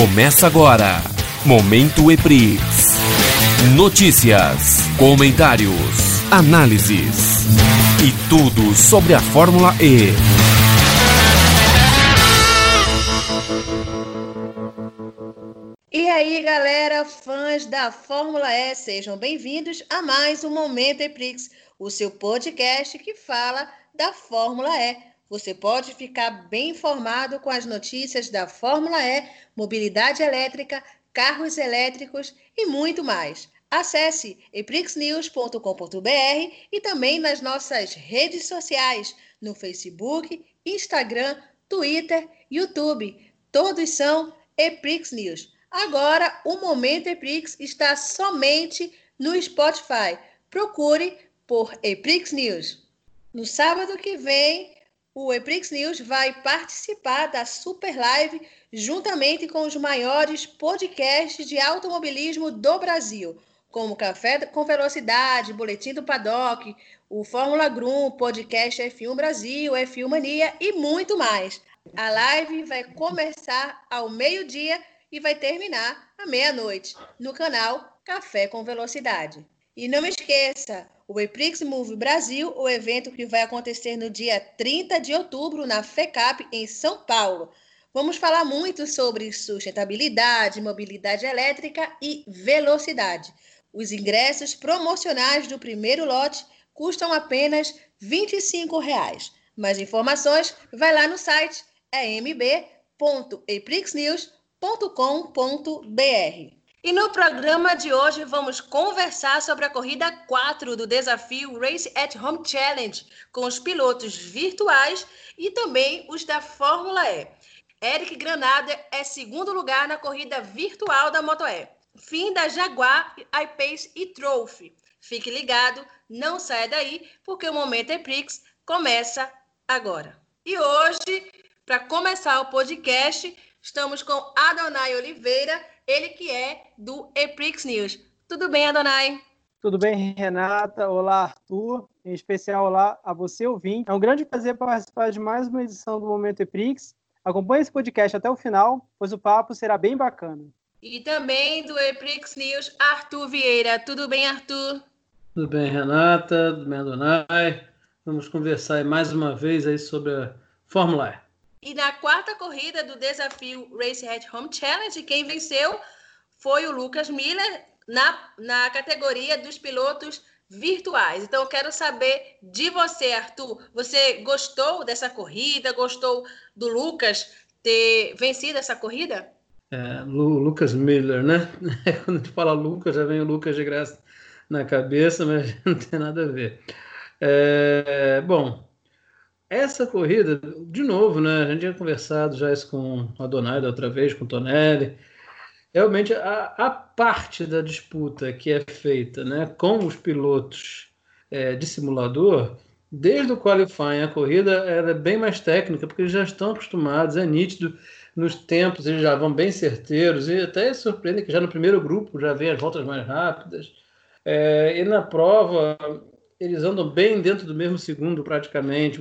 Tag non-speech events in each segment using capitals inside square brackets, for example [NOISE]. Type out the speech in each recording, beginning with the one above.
Começa agora. Momento EPRIX. Notícias, comentários, análises e tudo sobre a Fórmula E. E aí, galera, fãs da Fórmula E, sejam bem-vindos a mais um Momento EPRIX, o seu podcast que fala da Fórmula E. Você pode ficar bem informado com as notícias da Fórmula E, mobilidade elétrica, carros elétricos e muito mais. Acesse eprixnews.com.br e também nas nossas redes sociais, no Facebook, Instagram, Twitter, YouTube. Todos são Eprix News. Agora, o Momento Eprix está somente no Spotify. Procure por Eprix News. No sábado que vem, o Eprix News vai participar da Super Live juntamente com os maiores podcasts de automobilismo do Brasil, como Café com Velocidade, Boletim do Paddock, o Fórmula Grum, podcast F1 Brasil, F1 Mania e muito mais. A live vai começar ao meio-dia e vai terminar à meia-noite no canal Café com Velocidade. E não esqueça, o EPRIX Move Brasil, o evento que vai acontecer no dia 30 de outubro na FECAP, em São Paulo. Vamos falar muito sobre sustentabilidade, mobilidade elétrica e velocidade. Os ingressos promocionais do primeiro lote custam apenas 25 reais. Mais informações, vai lá no site emb.eprixnews.com.br. E no programa de hoje vamos conversar sobre a corrida 4 do desafio Race at Home Challenge, com os pilotos virtuais e também os da Fórmula E. Eric Granada é segundo lugar na corrida virtual da Moto E. Fim da Jaguar, iPace e Trophy. Fique ligado, não saia daí, porque o Momento Eprix começa agora. E hoje, para começar o podcast, estamos com Adonai Oliveira, ele que é do Eprix News. Tudo bem, Adonai? Tudo bem, Renata? Olá, Arthur. Em especial, olá a você, ouvinte. É um grande prazer participar de mais uma edição do Momento Eprix. Acompanhe esse podcast até o final, pois o papo será bem bacana. E também do Eprix News, Arthur Vieira. Tudo bem, Arthur? Tudo bem, Renata? Tudo bem, Adonai? Vamos conversar mais uma vez aí sobre a Fórmula E. E na quarta corrida do desafio Race at Home Challenge, quem venceu foi o Lucas Miller na, na categoria dos pilotos virtuais. Então, eu quero saber de você, Arthur. Você gostou dessa corrida? Gostou do Lucas ter vencido essa corrida? É, Lu, Lucas Miller, né? [LAUGHS] Quando a gente fala Lucas, já vem o Lucas de graça na cabeça, mas [LAUGHS] não tem nada a ver. É, bom, essa corrida, de novo, né? A gente tinha conversado já isso com a Donai da outra vez, com o Tonelli. Realmente, a, a parte da disputa que é feita né, com os pilotos é, de simulador, desde o qualifying a corrida, era bem mais técnica, porque eles já estão acostumados, é nítido nos tempos, eles já vão bem certeiros, e até surpreende que já no primeiro grupo já vem as voltas mais rápidas. É, e na prova, eles andam bem dentro do mesmo segundo, praticamente,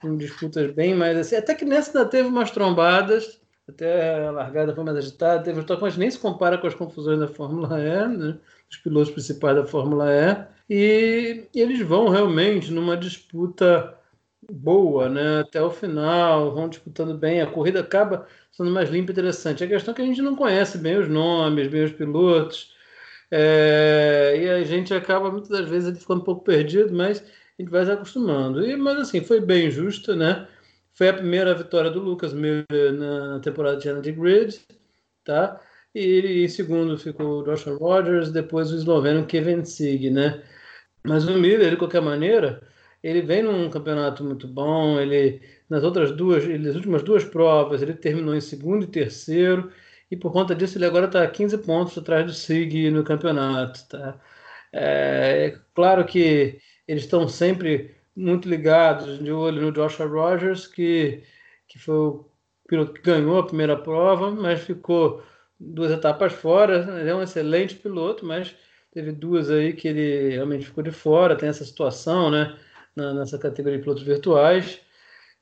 com disputas bem mais assim. Até que nessa ainda teve umas trombadas, até a largada foi mais agitada, teve um mas nem se compara com as confusões da Fórmula E, né? dos pilotos principais da Fórmula. E, e eles vão realmente numa disputa boa, né? Até o final, vão disputando bem. A corrida acaba sendo mais limpa e interessante. A questão é que a gente não conhece bem os nomes, bem os pilotos. É, e a gente acaba muitas das vezes ficando um pouco perdido, mas a gente vai se acostumando. E, mas assim, foi bem justa, né? Foi a primeira vitória do Lucas Miller na temporada de Energy Grid, tá? E em segundo ficou o Joshua Rogers, depois o esloveno Kevin Sig, né? Mas o Miller, de qualquer maneira, ele vem num campeonato muito bom, ele nas outras duas, nas últimas duas provas, ele terminou em segundo e terceiro, e por conta disso ele agora está 15 pontos atrás do Sig no campeonato. Tá? É, é claro que eles estão sempre muito ligados, de olho no Joshua Rogers, que, que foi o piloto que ganhou a primeira prova, mas ficou duas etapas fora. Ele é um excelente piloto, mas teve duas aí que ele realmente ficou de fora. Tem essa situação, né? Na, nessa categoria de pilotos virtuais.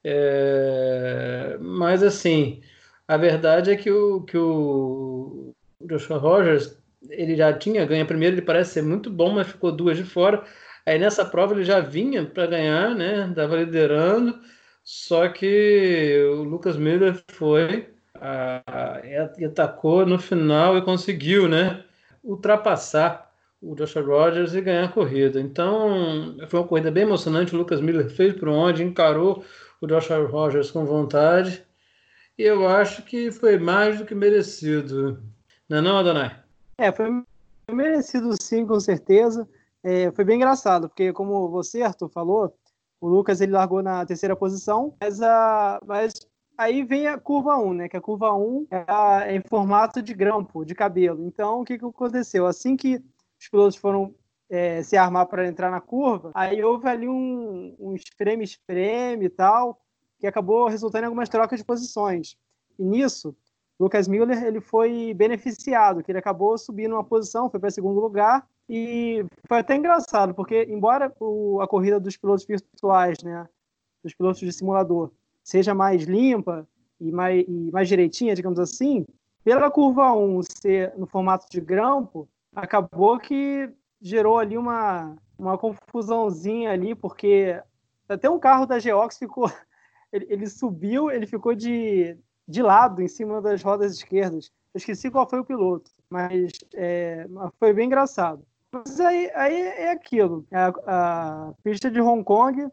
É, mas assim, A verdade é que o, que o Joshua Rogers ele já tinha ganho a primeira, ele parece ser muito bom, mas ficou duas de fora. Aí nessa prova ele já vinha para ganhar, né? Estava liderando, só que o Lucas Miller foi e atacou no final e conseguiu, né? Ultrapassar o Joshua Rogers e ganhar a corrida. Então foi uma corrida bem emocionante. O Lucas Miller fez por onde, encarou o Joshua Rogers com vontade. E eu acho que foi mais do que merecido. Não é não, Adonai? É, foi merecido sim, com certeza. É, foi bem engraçado, porque como você, Arthur, falou, o Lucas ele largou na terceira posição, mas, a, mas aí vem a curva 1, né? Que a curva 1 é, a, é em formato de grampo, de cabelo. Então, o que, que aconteceu? Assim que os pilotos foram é, se armar para entrar na curva, aí houve ali um, um espreme-espreme e tal, que acabou resultando em algumas trocas de posições. E nisso, Lucas Miller ele foi beneficiado, que ele acabou subindo uma posição, foi para segundo lugar, e foi até engraçado, porque embora o, a corrida dos pilotos virtuais, né, dos pilotos de simulador, seja mais limpa e mais, e mais direitinha, digamos assim, pela curva 1 ser no formato de grampo, acabou que gerou ali uma, uma confusãozinha ali, porque até um carro da Geox ficou. Ele, ele subiu, ele ficou de, de lado, em cima das rodas esquerdas. Eu esqueci qual foi o piloto, mas é, foi bem engraçado. Mas aí, aí é aquilo. A, a, pista de Hong Kong,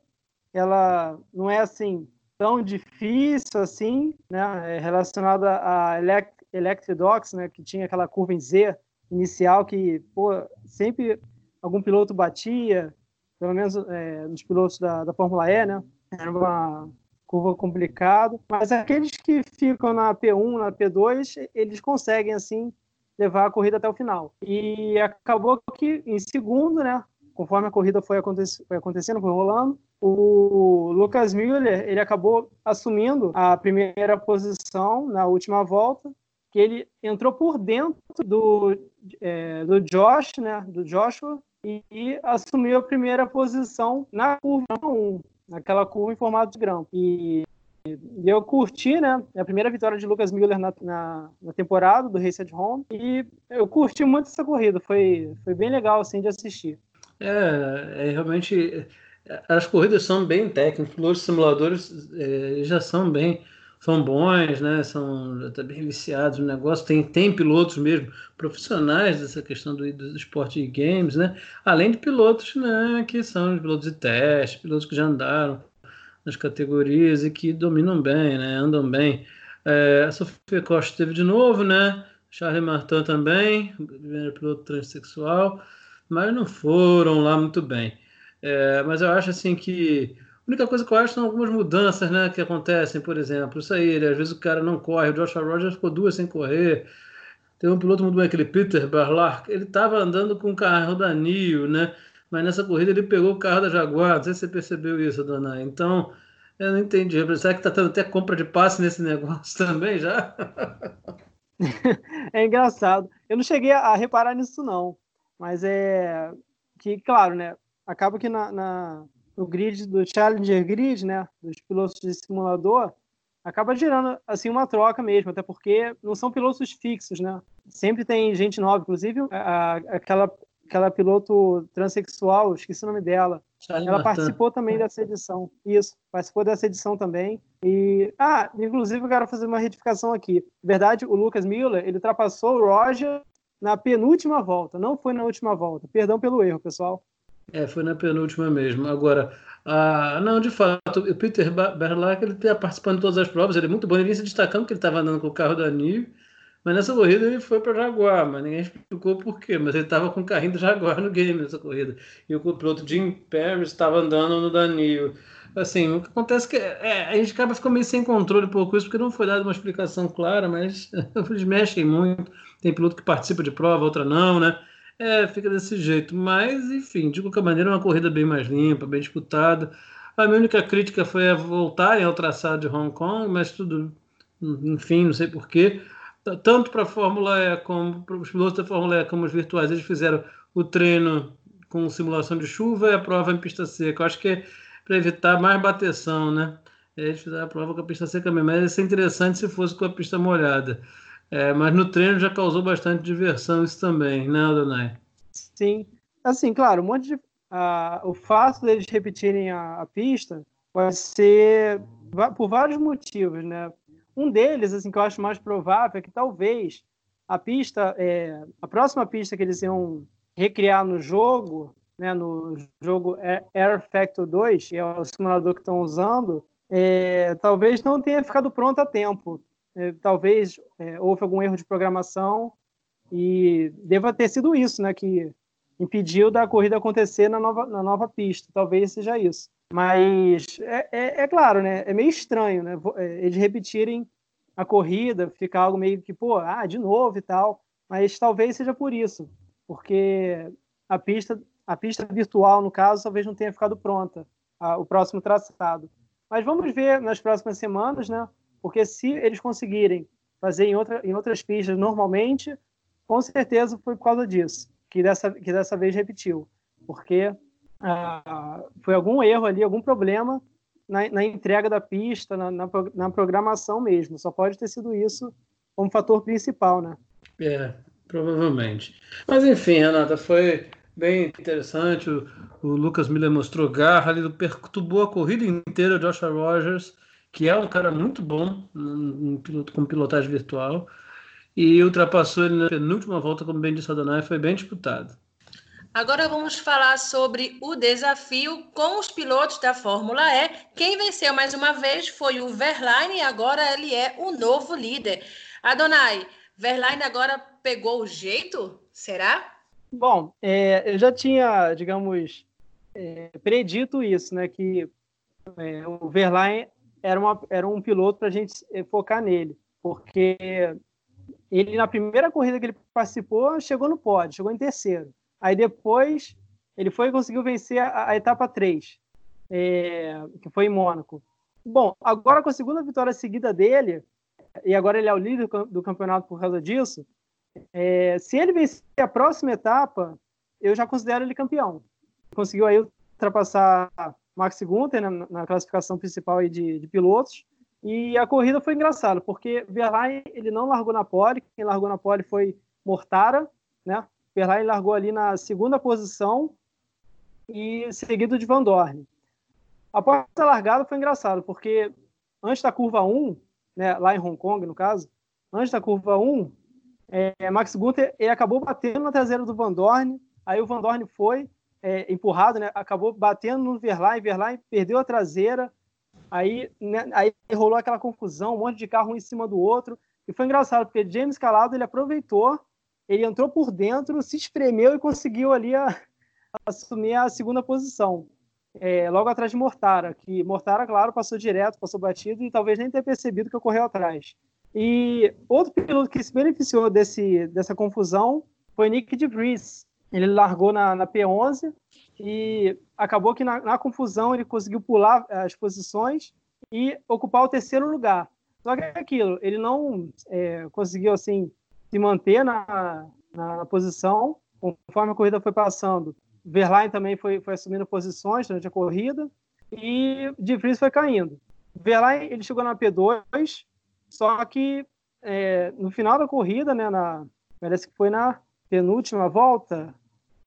ela não é assim tão difícil assim, né? É relacionada a Elect, Electric Docks, né? Que tinha aquela curva em Z inicial que, pô, sempre algum piloto batia, pelo menos é, nos pilotos da, da Fórmula E, né? Era uma curva complicada, mas aqueles que ficam na P1, na P2, eles conseguem, assim, levar a corrida até o final. E acabou que, em segundo, né? Conforme a corrida foi, aconte foi acontecendo, foi rolando, o Lucas Miller ele acabou assumindo a primeira posição na última volta que ele entrou por dentro do, é, do Josh, né, do Joshua, e, e, assumiu a primeira posição na curva 1, naquela curva em formato de grão. E, e eu curti, né, a primeira vitória de Lucas Miller na, na, na, temporada do Race at Home, e eu curti muito essa corrida, foi, foi bem legal, assim, de assistir. É, é realmente, as corridas são bem técnicas, os simuladores é, já são bem são bons, né? São até bem viciados no negócio. Tem, tem pilotos mesmo profissionais dessa questão do, do esporte e games, né? Além de pilotos, né? Que são pilotos de teste, pilotos que já andaram nas categorias e que dominam bem, né? Andam bem. É, a Sofia Costa teve de novo, né? Charles Martin também, primeiro piloto transexual, mas não foram lá muito bem. É, mas eu acho assim que a única coisa que eu acho são algumas mudanças né, que acontecem, por exemplo. Isso aí, às vezes o cara não corre, o Joshua Rogers ficou duas sem correr. Tem um piloto muito bem, aquele Peter Barlar, ele estava andando com o carro da NIO, né? Mas nessa corrida ele pegou o carro da Jaguar. Não sei se você percebeu isso, dona. Então, eu não entendi. Será que está tendo até compra de passe nesse [LAUGHS] negócio também já? [LAUGHS] é engraçado. Eu não cheguei a reparar nisso, não. Mas é que, claro, né? Acaba que na, na no grid do Challenger Grid, né, dos pilotos de simulador, acaba gerando assim uma troca mesmo, até porque não são pilotos fixos, né? Sempre tem gente nova, inclusive a, aquela aquela piloto transexual, esqueci o nome dela. Charlie ela Martin. participou também dessa edição. Isso, participou dessa edição também. E ah, inclusive eu quero fazer uma retificação aqui. Verdade, o Lucas Miller, ele ultrapassou o Roger na penúltima volta, não foi na última volta. Perdão pelo erro, pessoal. É, foi na penúltima mesmo. Agora, ah, não, de fato, o Peter Berlac ele está participando de todas as provas, ele é muito bom, ele vinha se destacando que ele estava andando com o carro da NIO, mas nessa corrida ele foi para Jaguar, mas ninguém explicou por quê, mas ele estava com o carrinho do Jaguar no game nessa corrida. E o piloto Jim Paris estava andando no Danilo. Assim, o que acontece é que é, a gente acaba ficando meio sem controle um pouco isso, porque não foi dada uma explicação clara, mas [LAUGHS] eles mexem muito. Tem piloto que participa de prova, outra não, né? É, fica desse jeito. Mas, enfim, de qualquer maneira, é uma corrida bem mais limpa, bem disputada. A minha única crítica foi a voltarem ao traçado de Hong Kong, mas tudo, enfim, não sei porquê. Tanto para a Fórmula E como para os pilotos da Fórmula E como os virtuais, eles fizeram o treino com simulação de chuva e a prova em pista seca. Eu acho que é para evitar mais bateção, né? eles fizeram a prova com a pista seca mesmo. Mas ia ser interessante se fosse com a pista molhada. É, mas no treino já causou bastante diversão isso também, né, Adonai? Sim. Assim, claro, um monte de. Uh, o fato deles repetirem a, a, pista pode ser por vários motivos, né? Um deles, assim, que eu acho mais provável é que talvez a pista, é, a próxima pista que eles iam recriar no jogo, né, no jogo Air Factor 2, que é o simulador que estão usando, é, talvez não tenha ficado pronto a tempo. É, talvez é, houve algum erro de programação e deva ter sido isso, né, que impediu da corrida acontecer na nova, na nova pista. Talvez seja isso. Mas é, é, é claro, né, é meio estranho, né, é, eles repetirem a corrida, ficar algo meio que, pô, ah, de novo e tal. Mas talvez seja por isso, porque a pista, a pista virtual, no caso, talvez não tenha ficado pronta, a, o próximo traçado. Mas vamos ver nas próximas semanas, né? Porque se eles conseguirem fazer em, outra, em outras pistas normalmente, com certeza foi por causa disso, que dessa, que dessa vez repetiu. Porque ah, foi algum erro ali, algum problema na, na entrega da pista, na, na, na, programação mesmo. Só pode ter sido isso como fator principal, né? É, provavelmente. Mas enfim, Renata, foi bem interessante. O, o Lucas Miller mostrou garra, ele perturbou a corrida inteira, o Joshua Rogers que é um cara muito bom um piloto, com pilotagem virtual, e ultrapassou ele na penúltima volta, como bem disse Adonai, foi bem disputado. Agora vamos falar sobre o desafio com os pilotos da Fórmula E. Quem venceu mais uma vez foi o Verlaine e agora ele é o novo líder. Adonai, Verlaine agora pegou o jeito? Será? Bom, é, eu já tinha, digamos, é, predito isso, né? Que é, o Verlaine era, uma, era um piloto para a gente eh, focar nele, porque ele, na primeira corrida que ele participou, chegou no pódio, chegou em terceiro. Aí depois, ele foi e conseguiu vencer a, a etapa 3, é, que foi em Mônaco. Bom, agora com a segunda vitória seguida dele, e agora ele é o líder do campeonato por causa disso, é, se ele vencer a próxima etapa, eu já considero ele campeão. Conseguiu aí ultrapassar Max Gunther na, na classificação principal de, de, pilotos. E a corrida foi engraçada, porque Verlaine ele não largou na pole, quem largou na pole foi Mortara, né? Verlaine largou ali na segunda posição e seguido de Van Dorn. Após a largada foi engraçado, porque antes da curva 1, né, lá em Hong Kong, no caso, antes da curva 1, é, Max Gunther ele acabou batendo na traseira do Van Dorn, aí o Van Dorn foi, é, empurrado, né? Acabou batendo no Verlaine, Verlaine perdeu a traseira, aí, né, aí rolou aquela confusão, um monte de carro um em cima do outro, e foi engraçado, porque James Calado ele aproveitou, ele entrou por dentro, se espremeu e conseguiu ali a, a [LAUGHS] assumir a segunda posição. É, logo atrás de Mortara, que Mortara, claro, passou direto, passou batido e talvez nem tenha percebido que ocorreu atrás. E outro piloto que se beneficiou desse, dessa confusão foi Nick de Vries, ele largou na, na P11 e acabou que na, na, confusão ele conseguiu pular as posições e ocupar o terceiro lugar. Só que é aquilo, ele não é, conseguiu assim se manter na, na, posição conforme a corrida foi passando. Verlaine também foi, foi assumindo posições durante a corrida e De Vries foi caindo. Verlaine ele chegou na P2, só que é, no final da corrida, né, na, parece que foi na penúltima volta,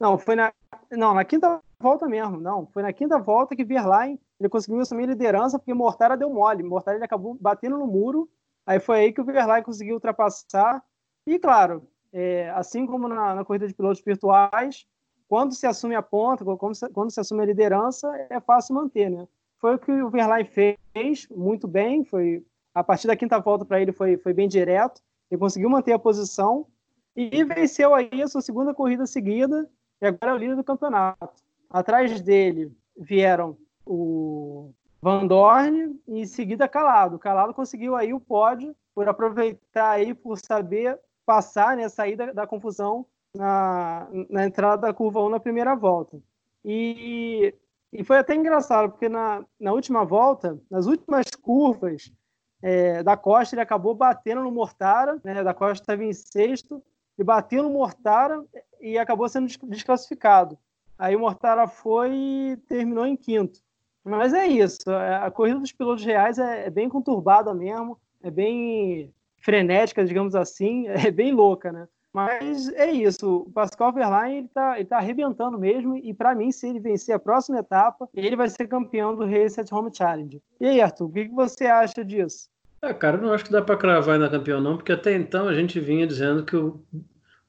não, foi na, não, na quinta volta mesmo, não, foi na quinta volta que Verlaine ele conseguiu assumir liderança porque Mortara deu mole, Mortara ele acabou batendo no muro, aí foi aí que o Verlaine conseguiu ultrapassar, e claro, é, assim como na, na, corrida de pilotos virtuais, quando se assume a ponta, quando se, quando se assume a liderança, é fácil manter, né? Foi o que o Verlaine fez muito bem, foi a partir da quinta volta para ele foi, foi bem direto, ele conseguiu manter a posição e venceu aí a sua segunda corrida seguida e agora é o líder do campeonato. Atrás dele vieram o Van Dorn e em seguida Calado. Calado conseguiu aí o pódio por aproveitar aí, por saber passar, né, sair da, da confusão na, na entrada da curva 1 na primeira volta. E, e foi até engraçado, porque na, na última volta, nas últimas curvas é, da Costa, ele acabou batendo no Mortara, né, da Costa estava em sexto, e bateu no Mortara e acabou sendo desclassificado. Aí o Mortara foi e terminou em quinto. Mas é isso. É, a corrida dos pilotos reais é, é bem conturbada mesmo, é bem frenética, digamos assim, [LAUGHS] é bem louca, né? Mas é isso, o Pascal Verlaine ele tá, ele tá arrebentando mesmo, e para mim, se ele vencer a próxima etapa, ele vai ser campeão do Race at Home Challenge. E aí, Arthur, o que, que você acha disso? Ah, cara, eu não acho que dá para cravar ainda campeão, não, porque até então a gente vinha dizendo que o,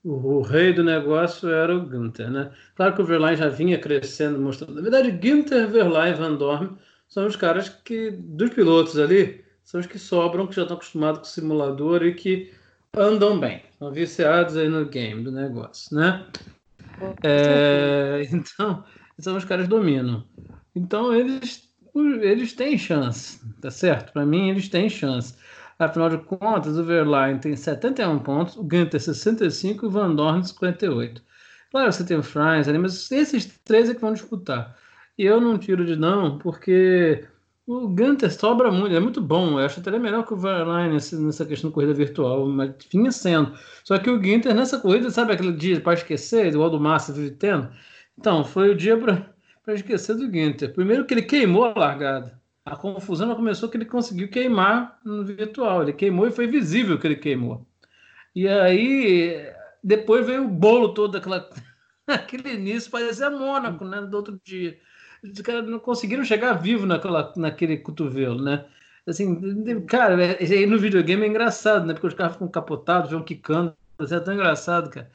o, o, rei do negócio era o Günther, né? Claro que o Verlaine já vinha crescendo, mostrando. Na verdade, Günther, Verlaine e Van Dorn são os caras que, dos pilotos ali, são os que sobram, que já estão acostumados com o simulador e que andam bem, são viciados aí no game do negócio, né? É, [LAUGHS] então, são os caras que dominam. Então, eles, eles têm chance, tá certo? Para mim, eles têm chance. Afinal de contas, o Verlaine tem 71 pontos, o Günther 65 e o Van Dorn 58. Claro, você tem o Franz ali, mas esses três é que vão disputar. E eu não tiro de não, porque o Gunter sobra muito, é muito bom. Eu acho até melhor que o Verlaine nessa questão de corrida virtual, mas vinha sendo. Só que o Gunter nessa corrida, sabe aquele dia para esquecer, igual do Massa vive tendo? Então, foi o dia para esquecer do Gunter. Primeiro que ele queimou a largada. A confusão começou que ele conseguiu queimar no virtual. Ele queimou e foi visível que ele queimou. E aí, depois veio o bolo todo, aquela, [LAUGHS] aquele início, parecia Mônaco, né, do outro dia os caras não conseguiram chegar vivo naquela, naquele cotovelo, né? Assim, cara, aí no videogame é engraçado, né? Porque os caras ficam capotados, vão quicando, é tão engraçado, cara.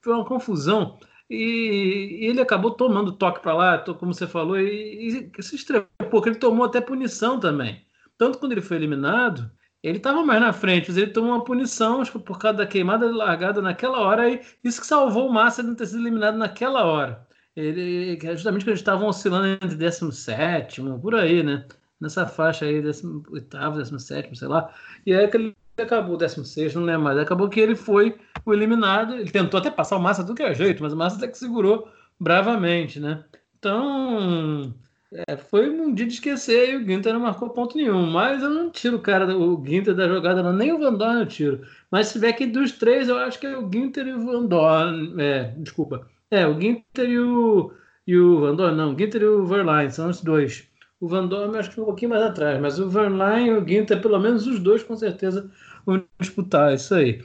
Foi uma confusão. E, e ele acabou tomando toque para lá, como você falou, e, e se estrepou, ele tomou até punição também. Tanto quando ele foi eliminado, ele estava mais na frente, mas ele tomou uma punição acho que por causa da queimada largada naquela hora, e isso que salvou o Massa de não ter sido eliminado naquela hora ele justamente que eles estavam oscilando entre 17, por aí, né? Nessa faixa aí, 18, 17, sei lá. E aí que acabou, 16, não lembro mais. Acabou que ele foi o eliminado. Ele tentou até passar o Massa do que é jeito, mas o Massa até que segurou bravamente, né? Então, é, foi um dia de esquecer e o Ginter não marcou ponto nenhum. Mas eu não tiro o cara, o Ginter da jogada, não, nem o Van Dorn eu tiro. Mas se tiver aqui dos três, eu acho que é o Ginter e o Van Dorn. É, desculpa. É, o Ginter e o, e o Van Dorn, não, o Ginter e o Verlaine, são os dois. O Van Dorn acho que um pouquinho mais atrás, mas o Verlaine e o Ginter, pelo menos os dois, com certeza vão disputar isso aí.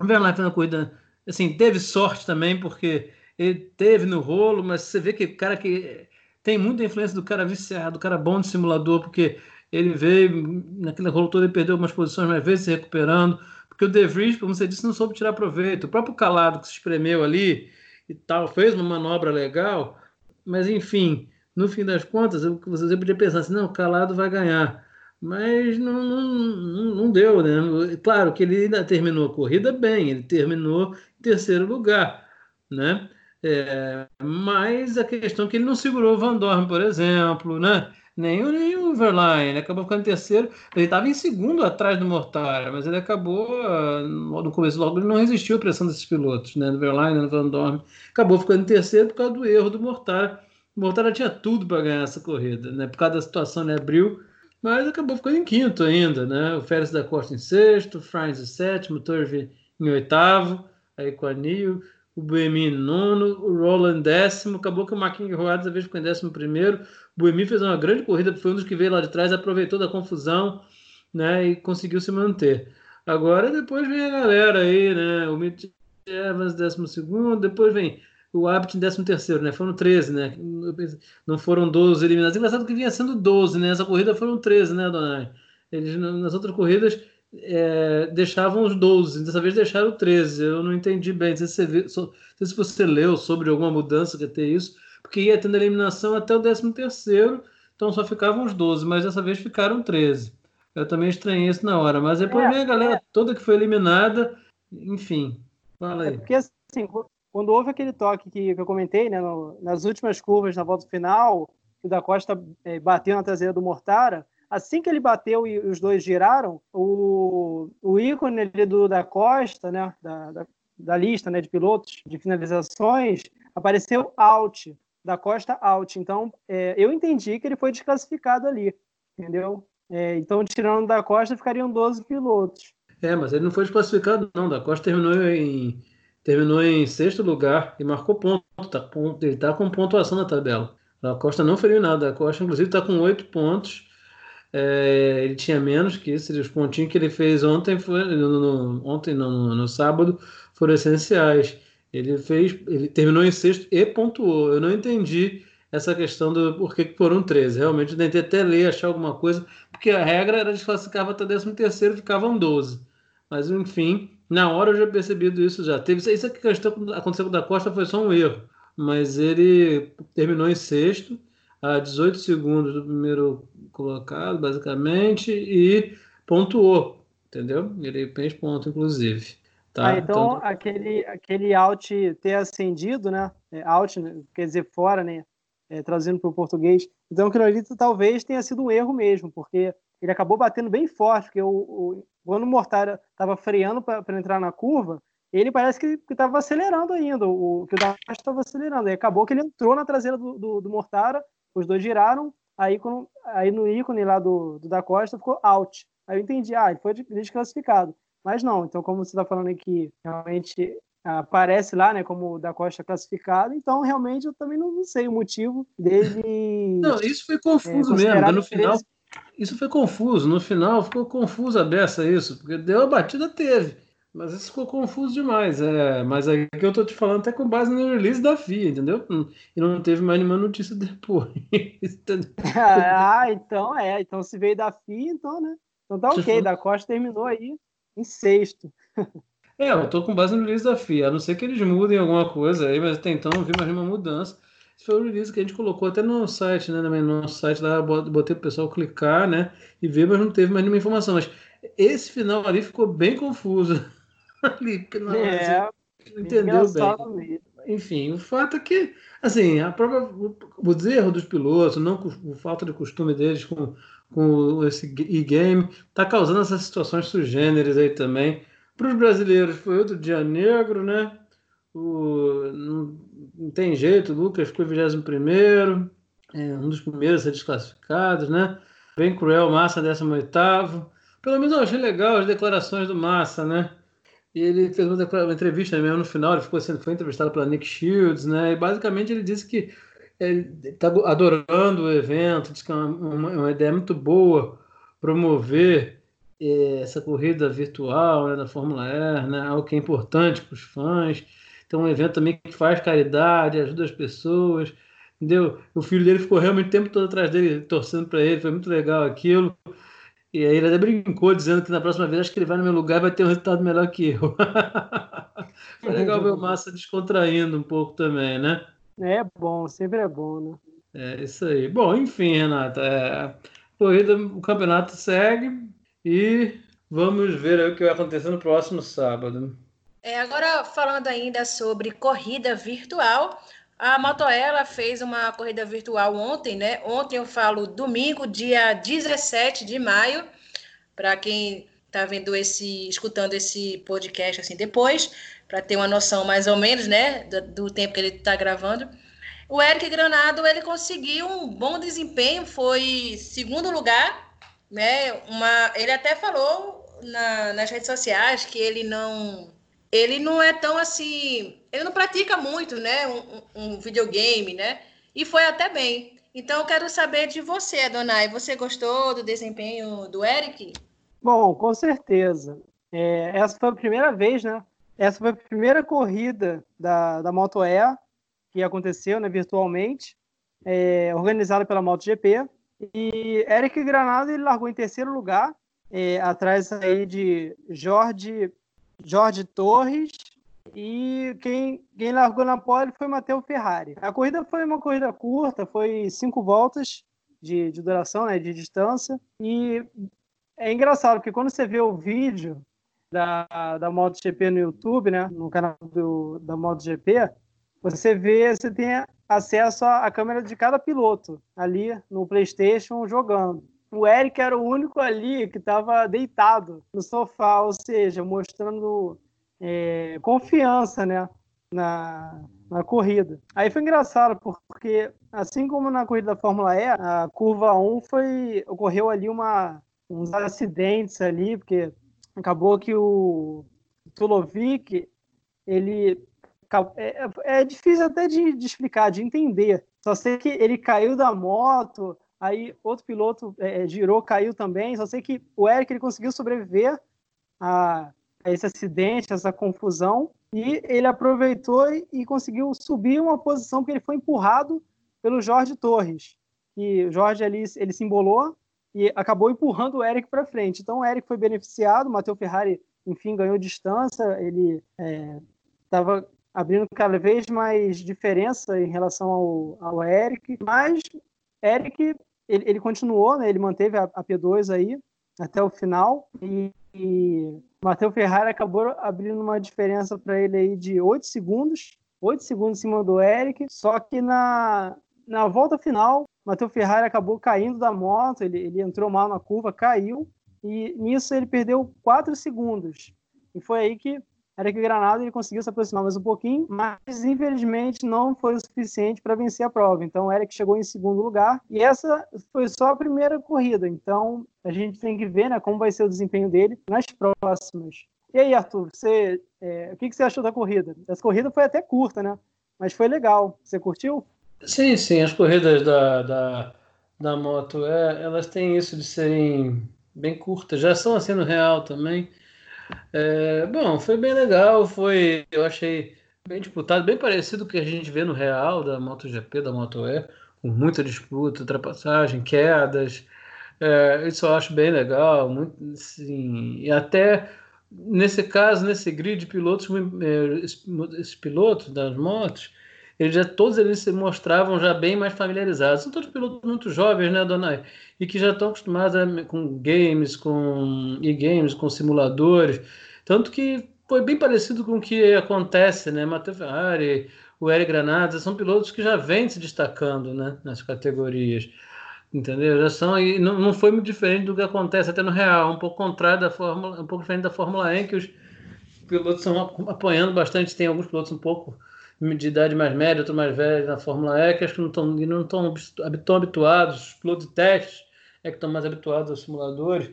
O Verlaine fez uma corrida, assim, teve sorte também, porque ele teve no rolo, mas você vê que o cara que tem muita influência do cara viciado, do cara bom de simulador, porque ele veio naquele rolo todo e perdeu algumas posições, mas veio se recuperando, porque o De Vries, como você disse, não soube tirar proveito. O próprio Calado que se espremeu ali, e tal, fez uma manobra legal, mas enfim, no fim das contas, você podia pensar assim, não, Calado vai ganhar. Mas não, não, não deu, né? Claro que ele ainda terminou a corrida bem, ele terminou em terceiro lugar, né? É, mas a questão é que ele não segurou o Van Dorn, por exemplo, né? nem o, nem o Verlaine. Ele acabou ficando em terceiro. Ele estava em segundo atrás do Mortara, mas ele acabou, ah, no começo logo, ele não resistiu à pressão desses pilotos, né? Do Verlaine, do Van Dorn. Acabou ficando em terceiro por causa do erro do Mortara. O Mortara tinha tudo para ganhar essa corrida, né? Por causa da situação, ele abriu, mas acabou ficando em quinto ainda, né? O Félix da Costa em sexto, o Franz em sétimo, o Turvey em oitavo, aí com a Nil o Boemi em nono, o Roland décimo, acabou que o Marquinhos Roa dessa vez ficou em décimo primeiro, o Boemi fez uma grande corrida, foi um dos que veio lá de trás, aproveitou da confusão, né, e conseguiu se manter. Agora depois vem a galera aí, né, o Mitch Evans décimo segundo, depois vem o Abt em décimo terceiro, né, foram 13, né, não foram 12 eliminados, engraçado que vinha sendo 12, né, essa corrida foram 13, né, Donai? Eles, nas outras corridas é, deixavam os 12, dessa vez deixaram 13. Eu não entendi bem. Não sei se você, não sei se você leu sobre alguma mudança que ia ter isso, porque ia tendo eliminação até o 13 terceiro, então só ficavam os 12, mas dessa vez ficaram 13. Eu também estranhei isso na hora, mas depois é, vem a galera é. toda que foi eliminada, enfim. Fala aí. É porque assim, quando houve aquele toque que, que eu comentei, né, no, nas últimas curvas na volta final, o da Costa é, bateu na traseira do Mortara, assim que ele bateu e os dois giraram, o, o ícone do, da Costa, né, da, da, da, lista né, de pilotos de finalizações, apareceu out, da Costa out. Então, é, eu entendi que ele foi desclassificado ali, entendeu? É, então, tirando da Costa, ficariam 12 pilotos. É, mas ele não foi desclassificado, não. Da Costa terminou em, terminou em sexto lugar e marcou ponto. Tá, ele está com pontuação na tabela. Da Costa não feriu nada. Da Costa, inclusive, está com oito pontos. É, ele tinha menos que isso. Os pontinhos que ele fez ontem, foi, no, no ontem no, no, sábado, foram essenciais. Ele fez, ele terminou em sexto e pontuou. Eu não entendi essa questão do porquê que foram 13. Realmente eu tentei até ler, achar alguma coisa, porque a regra era desclassificava até 13 terceiro, ficavam 12. Mas enfim, na hora eu já percebi isso já. Teve isso que aconteceu com o da Costa foi só um erro, mas ele terminou em sexto, a 18 segundos do primeiro colocado, basicamente, e pontuou, entendeu? Ele fez ponto, inclusive. Tá? Ah, então, então, aquele, aquele out ter acendido, né? É, out, né? quer dizer, fora, né? É, traduzindo para o português. Então, aquilo ali talvez tenha sido um erro mesmo, porque ele acabou batendo bem forte, porque o, o quando o Mortara estava freando para entrar na curva, ele parece que estava acelerando ainda, o, que o Damasco estava acelerando. E acabou que ele entrou na traseira do, do, do, Mortara, os dois giraram, aí, quando, aí no ícone lá do, do da Costa ficou out. Aí eu entendi, ah, ele foi desclassificado. Mas não, então como você está falando aqui, realmente aparece lá, né, como o da Costa classificado, então realmente eu também não sei o motivo dele. Não, isso foi confuso é, mesmo, no final. Isso foi confuso. No final ficou confuso a beça isso, porque deu a batida, teve. Mas isso ficou confuso demais. É, mas aí que eu tô te falando até com base no release da FIA, entendeu? E não teve mais nenhuma notícia [LAUGHS] depois. [LAUGHS] ah, então é. Então se veio da FIA, então, né? Então tá ok. Da Costa terminou aí em sexto. [LAUGHS] É, eu tô com base no release da FIA, a não ser que eles mudem alguma coisa aí, mas até então não vi mais nenhuma mudança. Esse foi o release que a gente colocou até no site, né? No nosso site lá, botei o pessoal clicar, né? E ver, mas não teve mais nenhuma informação. Mas esse final ali ficou bem confuso. [LAUGHS] ali, não, é, não entendeu bem. Enfim, o fato é que, assim, a própria, os erros dos pilotos, não a falta de costume deles com, com esse e-game, tá causando essas situações sugêneres aí também. Para os brasileiros foi outro dia negro, né? O, não, não, tem jeito, o Lucas ficou 21 é, um dos primeiros a ser desclassificados, né? Bem cruel, Massa 18 Pelo menos eu achei legal as declarações do Massa, né? E ele fez uma, uma entrevista mesmo no final, ele ficou sendo, foi entrevistado pela Nick Shields, né? E basicamente ele disse que ele está adorando o evento, disse que é uma, uma ideia muito boa promover eh, essa corrida virtual né, da Fórmula E, né? Algo que é importante para os fãs. Então, um evento também que faz caridade, ajuda as pessoas. Entendeu? O filho dele ficou realmente o tempo todo atrás dele, torcendo para ele, foi muito legal aquilo. E aí ele até brincou, dizendo que na próxima vez acho que ele vai no meu lugar e vai ter um resultado melhor que eu. [LAUGHS] foi legal ver o Massa descontraindo um pouco também, né? É bom, sempre é bom, né? É isso aí. Bom, enfim, Renata, é, corrida, o campeonato segue e vamos ver o que vai acontecer no próximo sábado. É, agora, falando ainda sobre corrida virtual, a Motoela fez uma corrida virtual ontem, né? Ontem eu falo domingo, dia 17 de maio, para quem está vendo esse, escutando esse podcast assim depois, para ter uma noção mais ou menos, né, do, do tempo que ele está gravando. O Eric Granado ele conseguiu um bom desempenho, foi segundo lugar, né? Uma, ele até falou na, nas redes sociais que ele não ele não é tão assim, ele não pratica muito, né, um, um, videogame, né, e foi até bem. Então, eu quero saber de você, Adonai, você gostou do desempenho do Eric? Bom, com certeza. É, essa foi a primeira vez, né, essa foi a primeira corrida da, da Moto E que aconteceu, né, virtualmente, é, organizada pela MotoGP, e Eric Granado ele largou em terceiro lugar, é, atrás aí de Jorge Jorge Torres e quem, quem largou na pole foi Matheus Ferrari. A corrida foi uma corrida curta, foi cinco voltas de, de duração, né, de distância. E é engraçado, porque quando você vê o vídeo da, da MotoGP no YouTube, né, no canal do, da MotoGP, você vê, você tem acesso à câmera de cada piloto ali no PlayStation jogando o Eric era o único ali que estava deitado no sofá, ou seja, mostrando é, confiança né, na, na corrida. Aí foi engraçado, porque assim como na corrida da Fórmula E, a curva 1 foi, ocorreu ali uma, uns acidentes ali, porque acabou que o Tulovic ele é, é difícil até de, de, explicar, de entender. Só sei que ele caiu da moto, aí outro piloto é, é, girou, caiu também. Só sei que o Eric ele conseguiu sobreviver a, a esse acidente, essa confusão, e ele aproveitou e, e conseguiu subir uma posição que ele foi empurrado pelo Jorge Torres. E o Jorge ali ele se embolou e acabou empurrando o Eric para frente. Então o Eric foi beneficiado, o Matheus Ferrari, enfim, ganhou distância, ele estava é, abrindo cada vez mais diferença em relação ao, ao Eric, mas Eric ele, ele continuou, né, ele manteve a, a, P2 aí até o final e, e Matheus Ferrari acabou abrindo uma diferença para ele aí de 8 segundos, 8 segundos em cima do Eric, só que na, na volta final, Matheus Ferrari acabou caindo da moto, ele, ele entrou mal na curva, caiu, e nisso ele perdeu 4 segundos. E foi aí que Eric Granado ele conseguiu se aproximar mais um pouquinho, mas infelizmente não foi o suficiente para vencer a prova. Então, Eric chegou em segundo lugar e essa foi só a primeira corrida. Então, a gente tem que ver né, como vai ser o desempenho dele nas próximas. E aí, Arthur, você, é, o que, que você achou da corrida? Essa corrida foi até curta, né? Mas foi legal. Você curtiu? Sim, sim. As corridas da, da, da moto, é, elas têm isso de serem bem curtas. Já são assim no real também. É, bom, foi bem legal, foi, eu achei bem disputado, bem parecido com o que a gente vê no real da MotoGP, da Moto E, com muita disputa, ultrapassagem, quedas. É, isso eu acho bem legal, muito, assim, e até nesse caso, nesse grid de pilotos, é, esses pilotos das motos, eles já todos eles se mostravam já bem mais familiarizados. São todos pilotos muito jovens, né, Donai? E que já estão acostumados a, com games, com e-games, com simuladores. Tanto que foi bem parecido com o que acontece, né? Matheus Ferrari, o Eric Granada, são pilotos que já vêm se destacando, né, nas categorias. Entendeu? Já são e não, não foi muito diferente do que acontece até no real, um pouco contrário da Fórmula, um pouco diferente da Fórmula E, que os pilotos estão apoiando bastante, tem alguns pilotos um pouco de idade mais média, outro mais velho na Fórmula E, que acho que não estão não tão habituados, os pilotos de testes é que estão mais habituados aos simuladores.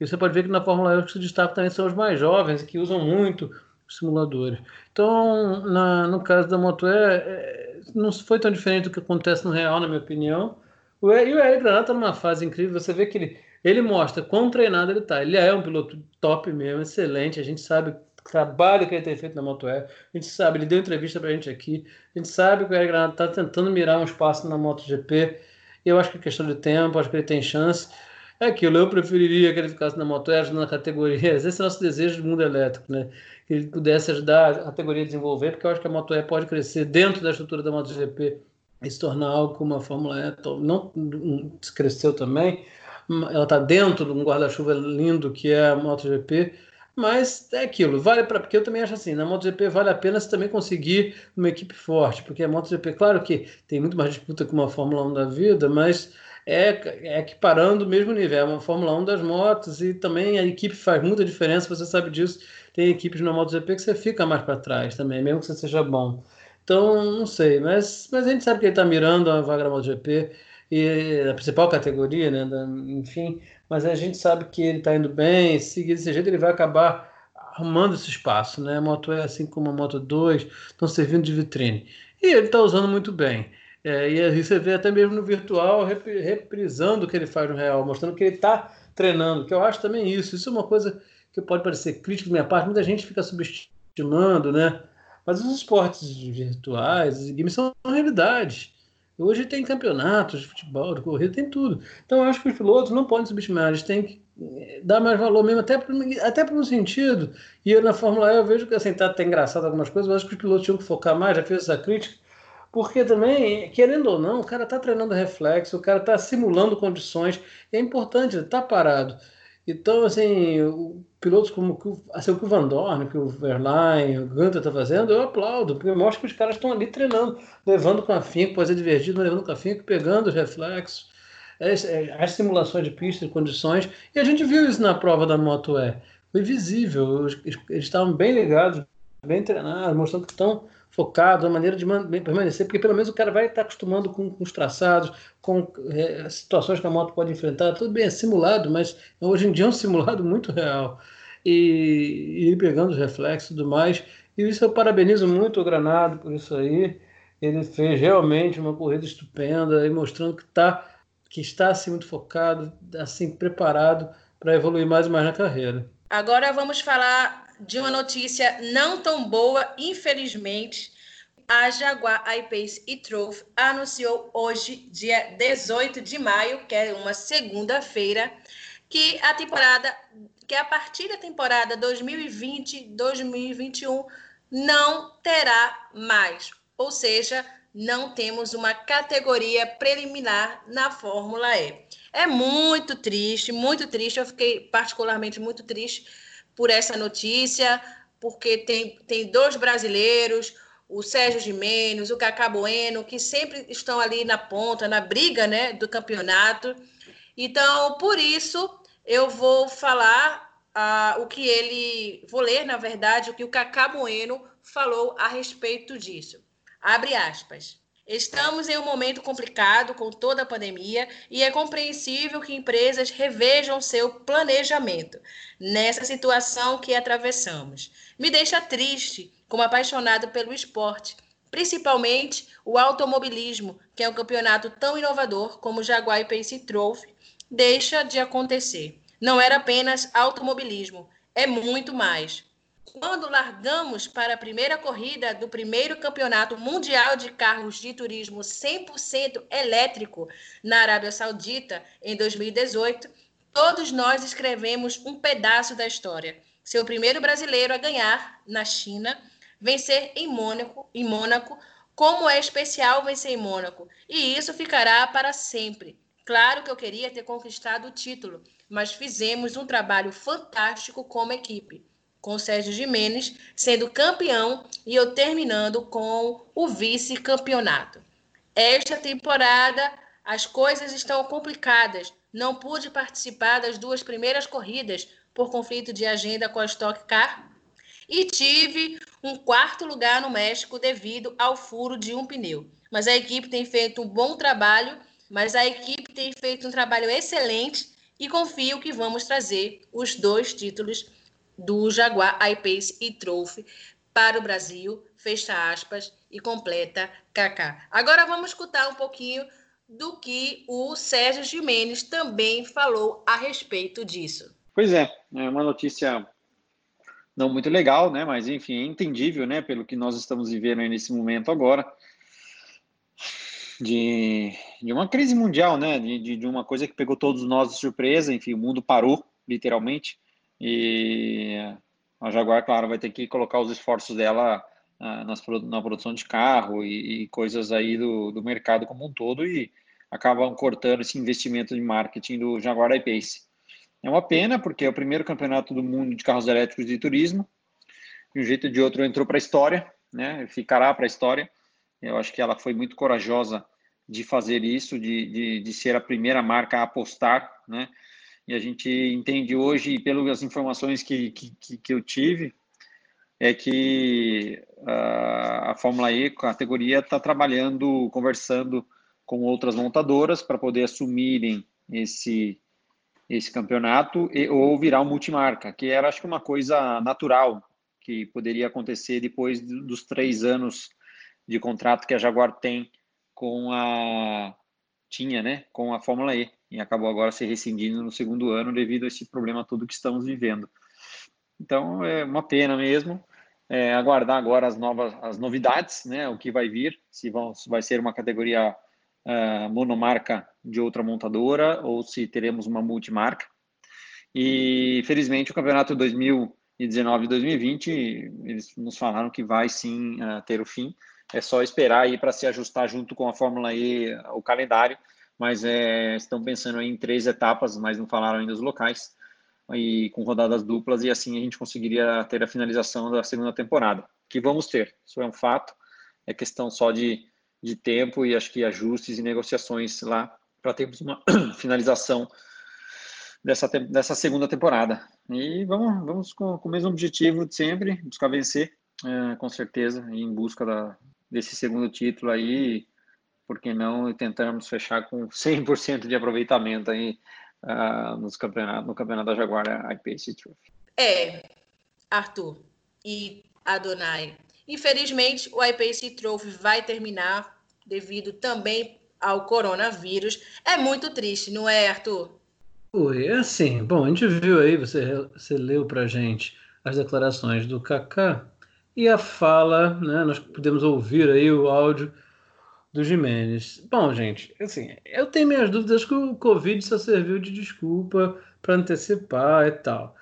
E você pode ver que na Fórmula E os que se destacam também são os mais jovens, que usam muito os simuladores. Então, na, no caso da Moto E, é, não foi tão diferente do que acontece no real, na minha opinião. O e, e o Eric Granata está numa fase incrível, você vê que ele, ele mostra quão treinado ele está. Ele é um piloto top mesmo, excelente, a gente sabe trabalho que ele tem feito na Moto E. A gente sabe, ele deu entrevista pra gente aqui. A gente sabe que o Eric Granado está tentando mirar um espaço na MotoGP. Eu acho que é questão de tempo, acho que ele tem chance. É aquilo, eu preferiria que ele ficasse na Moto E, ajudando na categoria. Esse é o nosso desejo do mundo elétrico, né? Que ele pudesse ajudar a categoria a desenvolver, porque eu acho que a Moto E pode crescer dentro da estrutura da MotoGP e se tornar algo como a Fórmula E não cresceu também. Ela está dentro de um guarda-chuva lindo que é a MotoGP mas é aquilo, vale para. Porque eu também acho assim, na MotoGP vale a pena se também conseguir uma equipe forte, porque a MotoGP, claro que tem muito mais disputa que uma Fórmula 1 da vida, mas é, é equiparando o mesmo nível, é uma Fórmula 1 das motos e também a equipe faz muita diferença, você sabe disso. Tem equipes na MotoGP que você fica mais para trás também, mesmo que você seja bom. Então, não sei, mas, mas a gente sabe que ele está mirando a vaga da MotoGP e a principal categoria, né? Da, enfim, mas a gente sabe que ele está indo bem, seguir desse jeito ele vai acabar arrumando esse espaço, né? A Moto E, assim como a Moto 2, estão servindo de vitrine. E ele está usando muito bem. É, e aí você vê até mesmo no virtual reprisando o que ele faz no real, mostrando que ele está treinando, que eu acho também isso. Isso é uma coisa que pode parecer crítica da minha parte, muita gente fica subestimando, né? Mas os esportes virtuais, os games são realidades. Hoje tem campeonatos de futebol, de corrida, tem tudo. Então eu acho que os pilotos não podem subestimar, eles têm que eh, dar mais valor mesmo, até por, até um sentido. E eu, na Fórmula E eu vejo que assim, tá até engraçado algumas coisas, mas acho que os pilotos tinham que focar mais, já fiz essa crítica, porque também, querendo ou não, o cara está treinando reflexo, o cara está simulando condições, é importante, ele está parado. Então, assim, pilotos como assim, o que o Van Dorn, que o Verlaine, o Gunter está fazendo, eu aplaudo, porque mostra que os caras estão ali treinando, levando com afinco, pode ser divertido, mas levando com afinco, pegando os reflexos, as, é, as simulações de pista, de condições, e a gente viu isso na prova da Moto E. Foi visível, eles estavam bem ligados, bem treinados, mostrando que estão focado, a maneira de permanecer, porque pelo menos o cara vai estar acostumando com, com os traçados, com é, situações que a moto pode enfrentar. Tudo bem, é simulado, mas hoje em dia é um simulado [LAUGHS] muito real. E, e pegando os reflexos e tudo mais. E isso eu parabenizo muito o Granado por isso aí. Ele fez realmente uma corrida estupenda e mostrando que, tá, que está assim, muito focado, assim preparado para evoluir mais e mais na carreira. Agora vamos falar de uma notícia não tão boa, infelizmente. A Jaguar I-Pace e-Trophy anunciou hoje, dia 18 de maio, que é uma segunda-feira, que a temporada, que a partir da temporada 2020-2021 não terá mais, ou seja, não temos uma categoria preliminar na Fórmula E. É muito triste, muito triste. Eu fiquei particularmente muito triste por essa notícia, porque tem, tem dois brasileiros, o Sérgio Gimenez, o Cacá Bueno, que sempre estão ali na ponta, na briga né, do campeonato. Então, por isso, eu vou falar uh, o que ele. Vou ler, na verdade, o que o Cacá Bueno falou a respeito disso. Abre aspas. Estamos em um momento complicado com toda a pandemia e é compreensível que empresas revejam seu planejamento nessa situação que atravessamos. Me deixa triste, como apaixonado pelo esporte, principalmente o automobilismo, que é um campeonato tão inovador como o Jaguar e Pace Trophy, deixa de acontecer. Não era apenas automobilismo, é muito mais. Quando largamos para a primeira corrida do primeiro campeonato mundial de carros de turismo 100% elétrico na Arábia Saudita em 2018, todos nós escrevemos um pedaço da história. Ser o primeiro brasileiro a ganhar na China, vencer em Mônaco, em Mônaco, como é especial vencer em Mônaco, e isso ficará para sempre. Claro que eu queria ter conquistado o título, mas fizemos um trabalho fantástico como equipe com o Sérgio Jimenez sendo campeão e eu terminando com o vice-campeonato. Esta temporada as coisas estão complicadas. Não pude participar das duas primeiras corridas por conflito de agenda com a Stock Car e tive um quarto lugar no México devido ao furo de um pneu. Mas a equipe tem feito um bom trabalho, mas a equipe tem feito um trabalho excelente e confio que vamos trazer os dois títulos do Jaguar I-Pace e Trophy para o Brasil, fecha aspas e completa KK. Agora vamos escutar um pouquinho do que o Sérgio Jimenez também falou a respeito disso. Pois é, é uma notícia não muito legal, né? Mas enfim, é entendível, né? Pelo que nós estamos vivendo nesse momento agora de, de uma crise mundial, né? De, de uma coisa que pegou todos nós de surpresa. Enfim, o mundo parou literalmente. E a Jaguar, claro, vai ter que colocar os esforços dela uh, nas, na produção de carro e, e, coisas aí do, do mercado como um todo e acabam cortando esse investimento de marketing do Jaguar I-Pace. É uma pena, porque é o primeiro campeonato do mundo de carros elétricos de turismo. De um jeito ou de outro entrou para a história, né? ficará para a história. Eu acho que ela foi muito corajosa de fazer isso, de, de, de ser a primeira marca a apostar, né? E a gente entende hoje, pelas informações que, que, que eu tive, é que uh, a Fórmula E, a categoria, está trabalhando, conversando com outras montadoras para poder assumirem esse, esse campeonato e, ou virar um multimarca, que era, acho que, uma coisa natural que poderia acontecer depois dos três anos de contrato que a Jaguar tem com a tinha, né, com a Fórmula E e acabou agora se rescindindo no segundo ano devido a esse problema todo que estamos vivendo. Então é uma pena mesmo. É, aguardar agora as novas as novidades, né? O que vai vir, se, vão, se vai ser uma categoria uh, monomarca de outra montadora ou se teremos uma multimarca. E felizmente o campeonato 2019-2020 eles nos falaram que vai sim uh, ter o fim. É só esperar aí para se ajustar junto com a Fórmula E o calendário mas é, estão pensando em três etapas, mas não falaram ainda os locais, e com rodadas duplas, e assim a gente conseguiria ter a finalização da segunda temporada, que vamos ter, isso é um fato, é questão só de, de tempo e acho que ajustes e negociações lá para termos uma [COUGHS] finalização dessa, dessa segunda temporada. E vamos, vamos com, com o mesmo objetivo de sempre, buscar vencer, é, com certeza, em busca da, desse segundo título aí, por que não tentarmos fechar com 100% de aproveitamento aí uh, nos campeonato, no campeonato da Jaguar IPC Trophy. É, Arthur, e Adonai. Infelizmente, o IPC Trophy vai terminar devido também ao coronavírus. É muito triste, não é, Arthur? Oi, é assim. Bom, a gente viu aí, você, você leu pra gente as declarações do Kaká e a fala, né? Nós podemos ouvir aí o áudio do Jimenez. Bom, gente, assim, eu tenho minhas dúvidas que o Covid só serviu de desculpa para antecipar e tal.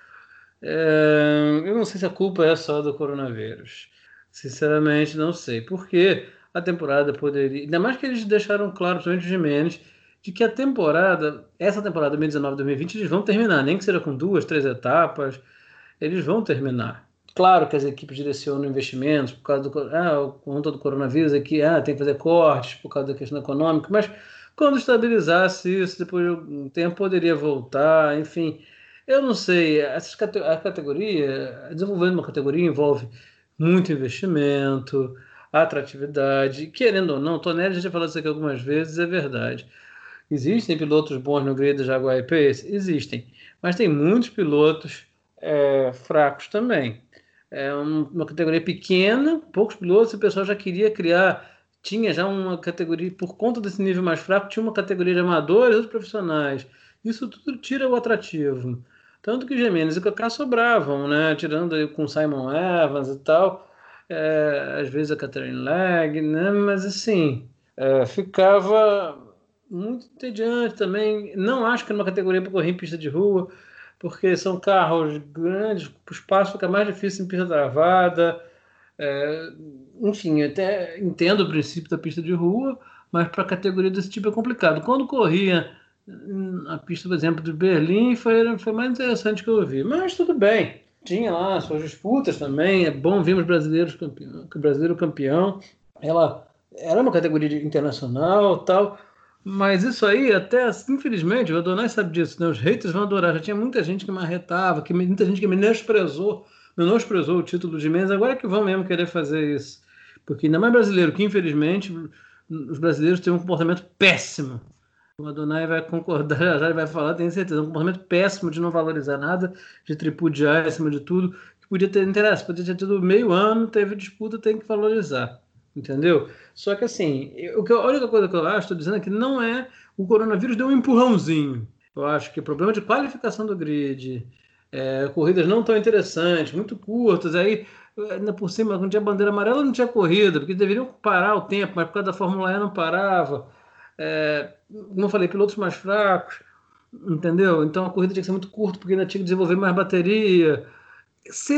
É, eu não sei se a culpa é só do coronavírus. Sinceramente, não sei. Porque a temporada poderia. Ainda mais que eles deixaram claro, principalmente o Jimenez, de que a temporada, essa temporada 2019-2020, eles vão terminar, nem que seja com duas, três etapas, eles vão terminar. Claro que as equipes direcionam investimentos por causa do ah, conta do coronavírus aqui, ah, tem que fazer cortes por causa da questão econômica, mas quando estabilizasse isso, depois de um tempo poderia voltar, enfim. Eu não sei, essas a categoria, desenvolvendo uma categoria envolve muito investimento, atratividade, querendo ou não, Tonelli já falou isso aqui algumas vezes, é verdade. Existem pilotos bons no grid da Jaguar e-Pace? Existem, mas tem muitos pilotos é, fracos também é uma categoria pequena, poucos pilotos, o pessoal já queria criar, tinha já uma categoria, por conta desse nível mais fraco, tinha uma categoria de amadores outros profissionais. Isso tudo tira o atrativo. Tanto que Gemenes e Kaká sobravam, né? Tirando aí com Simon Evans e tal, é, às vezes a Catherine Legg, né? Mas assim, é, ficava muito entediante também. Não acho que era uma categoria para correr em pista de rua porque são carros grandes, o espaço fica mais difícil em pista travada. É, enfim, até entendo o princípio da pista de rua, mas para categoria desse tipo é complicado. Quando corria na pista, por exemplo, de Berlim, foi, foi mais interessante que eu vi. Mas tudo bem, tinha lá suas disputas também. É bom vermos brasileiros campeão, brasileiro campeão. Ela era uma categoria internacional tal mas isso aí, até infelizmente, o Adonai sabe disso, né? Os haters vão adorar. Já tinha muita gente que marretava, que, muita gente que menosprezou, menosprezou o título de Mendes, agora que vão mesmo querer fazer isso. Porque ainda mais brasileiro, que infelizmente os brasileiros têm um comportamento péssimo. O Adonai vai concordar, [LAUGHS] já, vai falar, tenho certeza, um comportamento péssimo de não valorizar nada, de tripudiar acima de tudo, que podia ter interesse, podia ter tido meio ano, teve disputa, tem que valorizar. Entendeu? Só que assim, que, a única coisa que eu acho, estou dizendo é que não é. O coronavírus deu um empurrãozinho. Eu acho que o problema de qualificação do grid, é, corridas não tão interessantes, muito curtas, aí ainda por cima, quando tinha bandeira amarela não tinha corrida, porque deveriam parar o tempo, mas por causa da Fórmula E não parava. É, como eu falei, pilotos mais fracos, entendeu? Então a corrida tinha que ser muito curta, porque ainda tinha que desenvolver mais bateria. Se,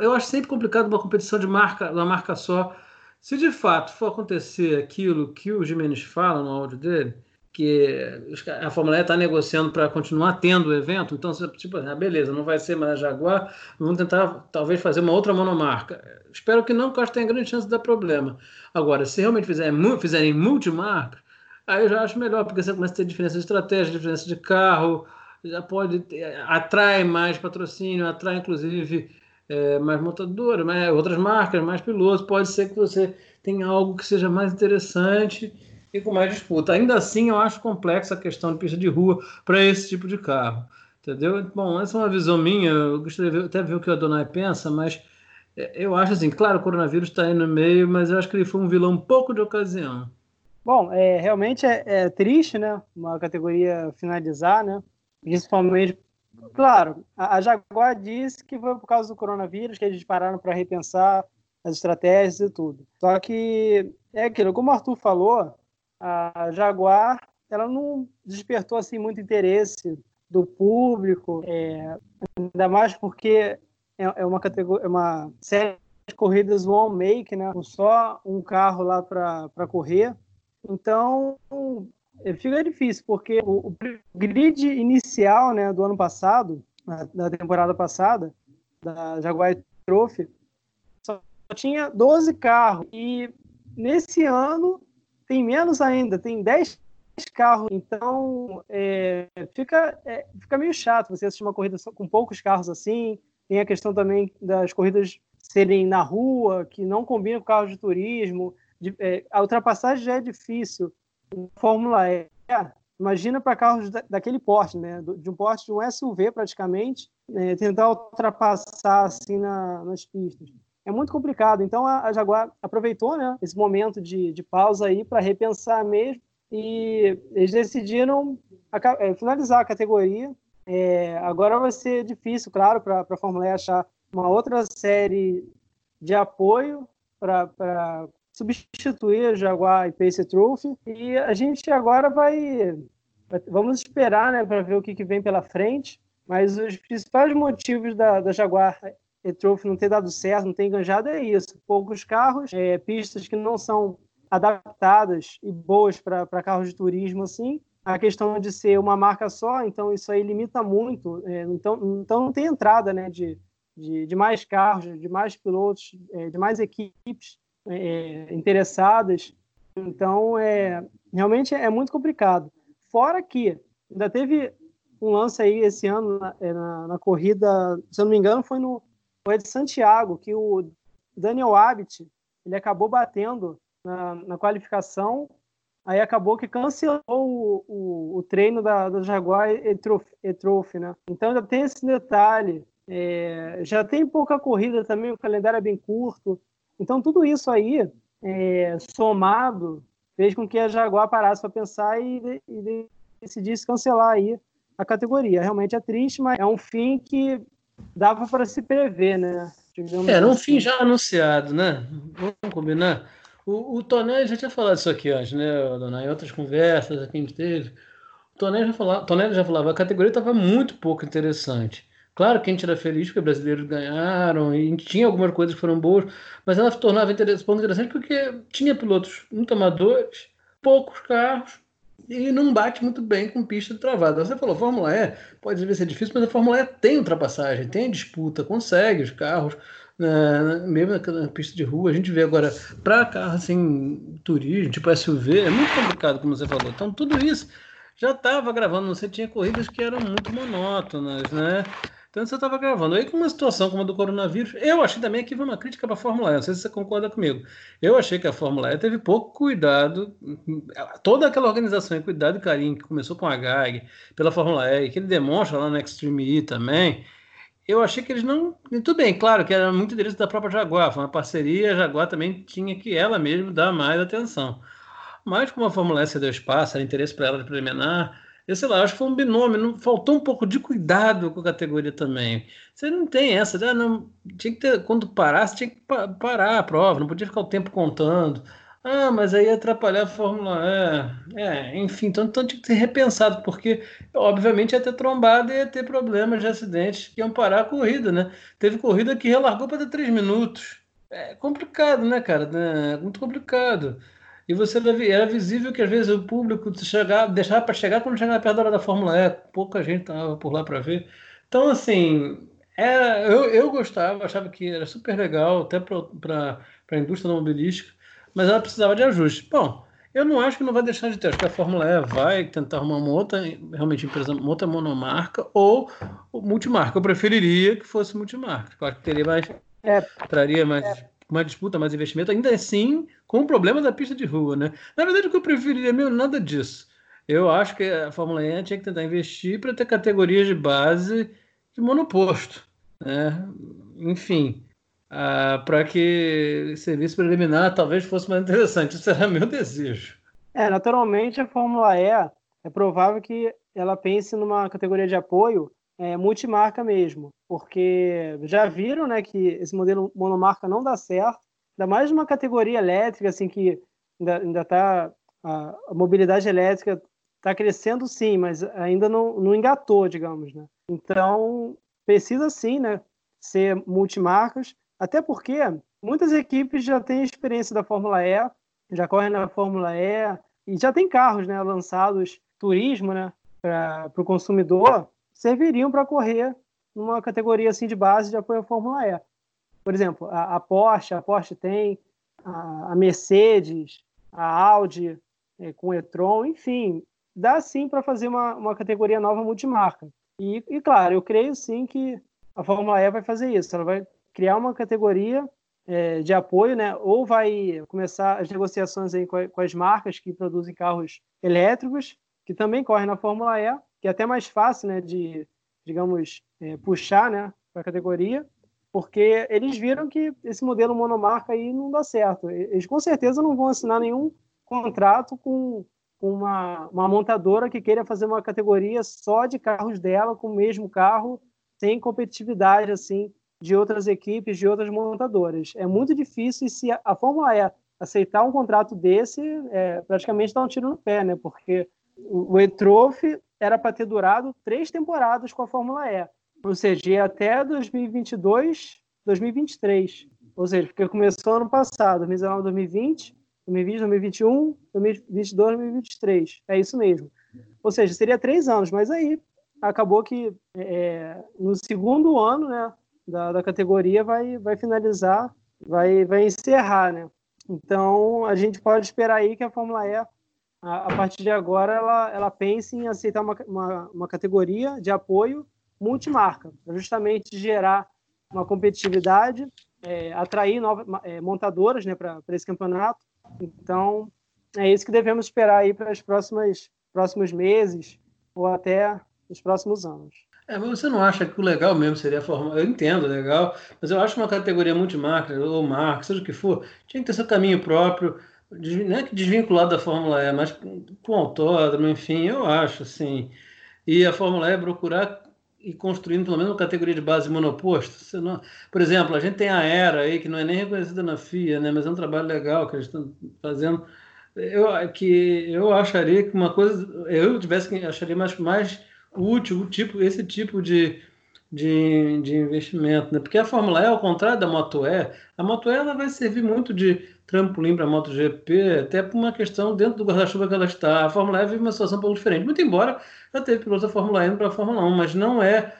eu acho sempre complicado uma competição de marca, uma marca só se de fato for acontecer aquilo que o Jimenez fala no áudio dele, que a Fórmula E está negociando para continuar tendo o evento, então, tipo, ah, beleza, não vai ser mais a Jaguar, vamos tentar talvez fazer uma outra monomarca. Espero que não, porque acho que tem grande chance de dar problema. Agora, se realmente fizerem, fizerem multimarca, aí eu já acho melhor, porque você começa a ter diferença de estratégia, diferença de carro, já pode ter, atrai mais patrocínio, atrai inclusive é, mais montadora, mais, outras marcas, mais pilotos, pode ser que você tenha algo que seja mais interessante e com mais disputa. Ainda assim, eu acho complexa a questão de pista de rua para esse tipo de carro. Entendeu? Bom, essa é uma visão minha, eu gostaria de ver, até ver o que o Adonai pensa, mas é, eu acho assim, claro, o coronavírus está aí no meio, mas eu acho que ele foi um vilão um pouco de ocasião. Bom, é, realmente é, é triste, né? Uma categoria finalizar, né? Principalmente Claro, a Jaguar disse que foi por causa do coronavírus que eles pararam para repensar as estratégias e tudo. Só que é aquilo, como o Arthur falou, a Jaguar ela não despertou assim muito interesse do público, é, ainda mais porque é, é uma categoria, é uma série de corridas one make, né, com só um carro lá para correr. Então fica difícil, porque o, o grid inicial né, do ano passado, da temporada passada, da Jaguar Trophy, só tinha 12 carros. E nesse ano tem menos ainda, tem 10 carros. Então é, fica, é, fica meio chato você assistir uma corrida com poucos carros assim. Tem a questão também das corridas serem na rua, que não combinam com carros de turismo. De, é, a ultrapassagem já é difícil. Fórmula E. Imagina para carros daquele porte, né? De um porte de um SUV praticamente, né? tentar ultrapassar assim na, nas pistas. é muito complicado. Então a, a Jaguar aproveitou né, esse momento de, de pausa aí para repensar mesmo e eles decidiram é, finalizar a categoria. É, agora vai ser difícil, claro, para a Fórmula E achar uma outra série de apoio para substituir a Jaguar e Pace Trophy. E a gente agora vai, vamos esperar né, para ver o que, que vem pela frente. Mas os principais motivos da, da Jaguar e-Trophy não ter dado certo, não ter enganjado, é isso. Poucos carros, é, pistas que não são adaptadas e boas para carros de turismo, assim. A questão de ser uma marca só, então isso aí limita muito. É, então, então não tem entrada né, de, de, de mais carros, de mais pilotos, é, de mais equipes é, interessadas. Então, é, realmente é muito complicado. Fora que ainda teve um lance aí esse ano na, é, na, na corrida, se eu não me engano, foi no foi de Santiago, que o Daniel Abbott ele acabou batendo na, na qualificação, aí acabou que cancelou o, o, o treino da, da Jaguar e Trophy, né? Então já tem esse detalhe. É, já tem pouca corrida também, o calendário é bem curto. Então tudo isso aí, é, somado, fez com que a Jaguar parasse para pensar e, e decidisse cancelar aí a categoria. Realmente é triste, mas é um fim que dava para se prever, né? Digamos Era um assim. fim já anunciado, né? Vamos combinar. O, o Tonelli já tinha falado isso aqui antes, né, Dona? Em outras conversas que a gente teve. O Tonelli já falava, Tonelli já falava a categoria estava muito pouco interessante. Claro que a gente era feliz porque brasileiros ganharam e tinha algumas coisas que foram boas, mas ela se tornava interessante, interessante porque tinha pilotos muito amadores, poucos carros e não bate muito bem com pista travada. Você falou, Fórmula E pode ser difícil, mas a Fórmula E tem ultrapassagem, tem disputa, consegue os carros, né, mesmo na, pista de rua. A gente vê agora, para carro assim, turismo, tipo SUV, é muito complicado, como você falou. Então, tudo isso já estava gravando, você tinha corridas que eram muito monótonas, né? Então você estava gravando. Aí com uma situação como a do coronavírus, eu achei também que foi uma crítica para a Fórmula E. Não sei se você concorda comigo. Eu achei que a Fórmula E teve pouco cuidado, toda aquela organização e cuidado e carinho que começou com a GAG pela Fórmula E, que ele demonstra lá no Extreme E também. Eu achei que eles não. Tudo bem, claro que era muito interesse da própria Jaguar, foi uma parceria, a Jaguar também tinha que ela mesma dar mais atenção. Mas como a Fórmula E cedeu espaço, era interesse para ela de preliminar, eu sei lá, acho que foi um binômio, não, faltou um pouco de cuidado com a categoria também. Você não tem essa, né? não, tinha que ter, quando parasse, tinha que parar a prova, não podia ficar o tempo contando. Ah, mas aí atrapalhar a Fórmula E. É, enfim, então, então tinha que ser repensado, porque obviamente ia ter trombada e ia ter problemas de acidentes que iam parar a corrida, né? Teve corrida que relargou para ter três minutos. É complicado, né, cara? É muito complicado. E você era visível que às vezes o público chegava, deixava para chegar quando chegava perto da hora da Fórmula E, pouca gente estava por lá para ver. Então, assim, era, eu, eu gostava, achava que era super legal, até para a indústria automobilística, mas ela precisava de ajuste. Bom, eu não acho que não vai deixar de ter, acho que a Fórmula E vai tentar arrumar uma outra, realmente, empresa, uma outra monomarca ou multimarca. Eu preferiria que fosse multimarca, eu acho que teria mais. É, traria mais. É uma disputa, mais investimento, ainda assim com o problema da pista de rua, né? Na verdade, o que eu preferiria mesmo, nada disso. Eu acho que a Fórmula E tinha que tentar investir para ter categorias de base de monoposto, né? Enfim, ah, para que serviço preliminar talvez fosse mais interessante. Isso era meu desejo. É, naturalmente a Fórmula E é provável que ela pense numa categoria de apoio é, multimarca mesmo, porque já viram né, que esse modelo monomarca não dá certo, ainda mais numa categoria elétrica, assim, que ainda está. A, a, mobilidade elétrica está crescendo sim, mas ainda não, não engatou, digamos. Né? Então, precisa sim né, ser multimarcas, até porque muitas equipes já têm experiência da Fórmula E, já correm na Fórmula E, e já tem carros né, lançados turismo né, para o consumidor serviriam para correr numa categoria assim de base de apoio à Fórmula E. Por exemplo, a, a Porsche, a Porsche tem, a, a Mercedes, a Audi é, com e-tron, enfim, dá sim para fazer uma, uma categoria nova multimarca. E, e, claro, eu creio sim que a Fórmula E vai fazer isso. Ela vai criar uma categoria é, de apoio, né? Ou vai começar as negociações aí com, com as marcas que produzem carros elétricos, que também correm na Fórmula E, que é até mais fácil, né, de, digamos, é, puxar, né, para a categoria, porque eles viram que esse modelo monomarca aí não dá certo. Eles com certeza não vão assinar nenhum contrato com uma, uma montadora que queira fazer uma categoria só de carros dela, com o mesmo carro, sem competitividade assim de outras equipes, de outras montadoras. É muito difícil e se a Fórmula E aceitar um contrato desse, é, praticamente dá um tiro no pé, né? Porque o E-Trophy era para ter durado três temporadas com a Fórmula E ou seja, até 2022, 2023. Ou seja, porque começou ano passado, 2019, 2020, 2020, 2021, 2022, 2023. É isso mesmo. Ou seja, seria três anos, mas aí acabou que é, no segundo ano né, da, da categoria vai, vai finalizar, vai, vai encerrar. Né? Então a gente pode esperar aí que a Fórmula E, a, a partir de agora, ela, ela pense em aceitar uma, uma, uma categoria de apoio multimarca, para justamente gerar uma competitividade, é, atrair novas é, montadoras né, para esse campeonato. Então, é isso que devemos esperar aí para os próximos, meses ou até os próximos anos. É, você não acha que o legal mesmo seria Fórmula Eu entendo, legal, mas eu acho uma categoria multimarca, ou marca, seja o que for, tinha que ter seu caminho próprio, não é que desvinculado da Fórmula E, mas com autódromo, enfim, eu acho, assim. E a Fórmula E procurar e construindo pelo menos uma categoria de base monoposto. Por exemplo, a gente tem a ERA aí, que não é nem reconhecida na FIA, né? mas é um trabalho legal que eles estão fazendo. Eu, que eu acharia que uma coisa, eu tivesse que acharia mais, mais útil tipo, esse tipo de, de, de investimento, né? Porque a Fórmula E, ao contrário da Moto E, a Moto E ela vai servir muito de trampolim para a MotoGP, até por uma questão dentro do guarda-chuva que ela está. A Fórmula E vive uma situação um pouco diferente, muito embora já teve piloto da Fórmula E para a Fórmula 1, mas não é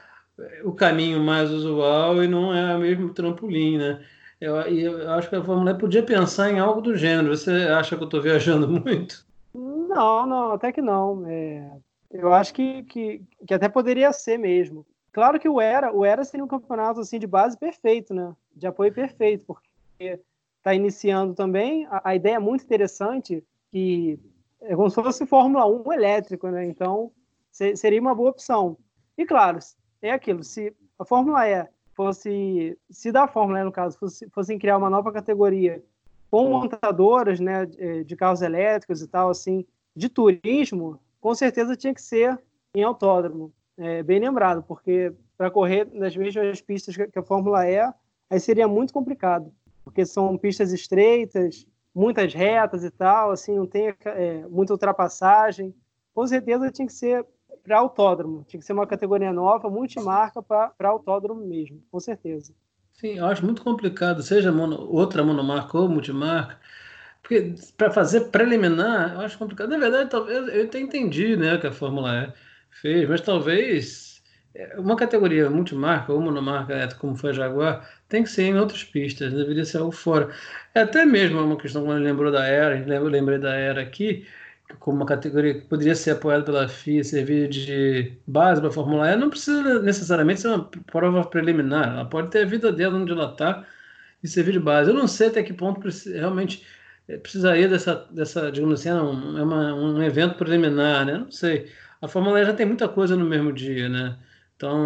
o caminho mais usual e não é o mesmo trampolim, né? Eu, eu acho que a Fórmula E podia pensar em algo do gênero. Você acha que eu estou viajando [LAUGHS] muito? Não, não, até que não. É, eu acho que, que, que até poderia ser mesmo. Claro que o Era, o Era seria um campeonato assim de base perfeito, né? De apoio perfeito, porque está iniciando também. A, a, ideia é muito interessante, que é como se fosse Fórmula 1 elétrico, né? Então, se, seria uma boa opção. E claro, é aquilo, se a Fórmula E fosse, se da Fórmula E, no caso, fosse, fossem criar uma nova categoria com montadoras, né, de carros elétricos e tal, assim, de turismo, com certeza tinha que ser em autódromo. É, bem lembrado, porque para correr nas mesmas pistas que a Fórmula E, aí seria muito complicado porque são pistas estreitas, muitas retas e tal, assim, não tem é, muita ultrapassagem. Com certeza tinha que ser para autódromo, tinha que ser uma categoria nova, multimarca para autódromo mesmo, com certeza. Sim, eu acho muito complicado, seja mono, outra monomarca ou multimarca, porque para fazer preliminar, eu acho complicado. Na verdade, talvez eu até entendi né, que a Fórmula E fez, mas talvez é, uma categoria multimarca ou monomarca, é, como foi a Jaguar, tem que ser em outras pistas, deveria ser algo fora. É até mesmo uma questão, quando lembrou da Era, eu lembrei da Era aqui, como uma categoria que poderia ser apoiada pela FIA, servir de base para a Fórmula E, não precisa necessariamente ser uma prova preliminar, ela pode ter a vida dela onde ela está e servir de base. Eu não sei até que ponto realmente é, precisaria dessa, dessa digamos assim, é um, é uma, um evento preliminar, né? Não sei. A Fórmula E já tem muita coisa no mesmo dia, né? Então,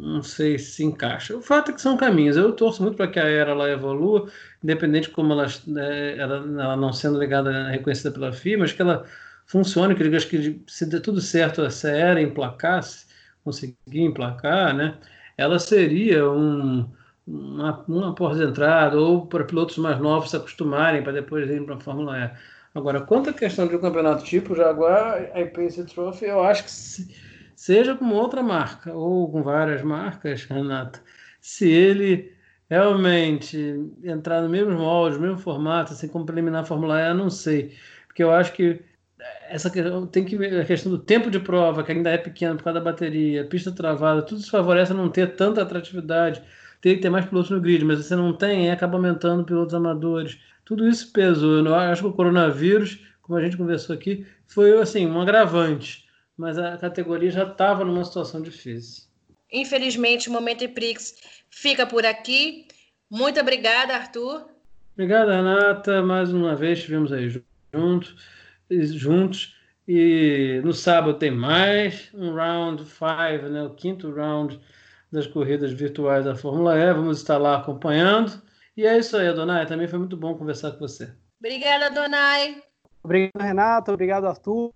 não sei se encaixa. O fato é que são caminhos. Eu torço muito para que a era lá evolua, independente de como ela, né, ela, ela, não sendo ligada, reconhecida pela FIA, mas que ela funcione. Que eu acho que se der tudo certo, essa era emplacasse, conseguir emplacar, né, ela seria um, uma, uma porta de entrada ou para pilotos mais novos se acostumarem para depois irem para a Fórmula E. Agora, quanto à questão de um campeonato tipo Jaguar, a Pace Trophy, eu acho que. Se, seja com outra marca ou com várias marcas, Renata, se ele realmente entrar no mesmo molde, no mesmo formato, assim como preliminar Fórmula E, eu não sei. Porque eu acho que essa questão, tem que a questão do tempo de prova, que ainda é pequeno por causa da bateria, pista travada, tudo isso favorece a não ter tanta atratividade. Tem que ter mais pilotos no grid, mas você não tem, acaba aumentando pilotos amadores. Tudo isso pesou. Eu acho que o coronavírus, como a gente conversou aqui, foi assim, um agravante mas a categoria já estava numa situação difícil. Infelizmente, o Momento Prix fica por aqui. Muito obrigada, Arthur. Obrigado, Renata. Mais uma vez estivemos aí juntos, juntos. E no sábado tem mais um round five, né? o quinto round das corridas virtuais da Fórmula E. Vamos estar lá acompanhando. E é isso aí, Adonai. Também foi muito bom conversar com você. Obrigada, Adonai. Obrigado, Renato. Obrigado, Arthur.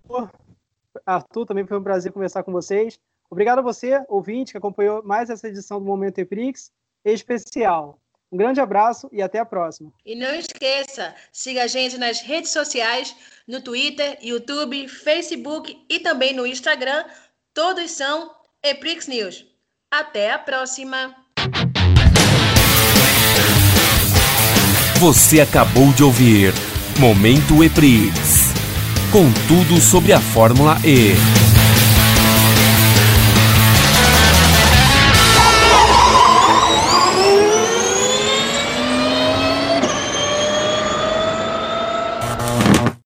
Arthur, também foi um prazer conversar com vocês. Obrigado a você, ouvinte, que acompanhou mais essa edição do Momento Eprix especial. Um grande abraço e até a próxima. E não esqueça, siga a gente nas redes sociais, no Twitter, YouTube, Facebook e também no Instagram. Todos são Eprix News. Até a próxima! Você acabou de ouvir Momento Eprix com tudo sobre a Fórmula E.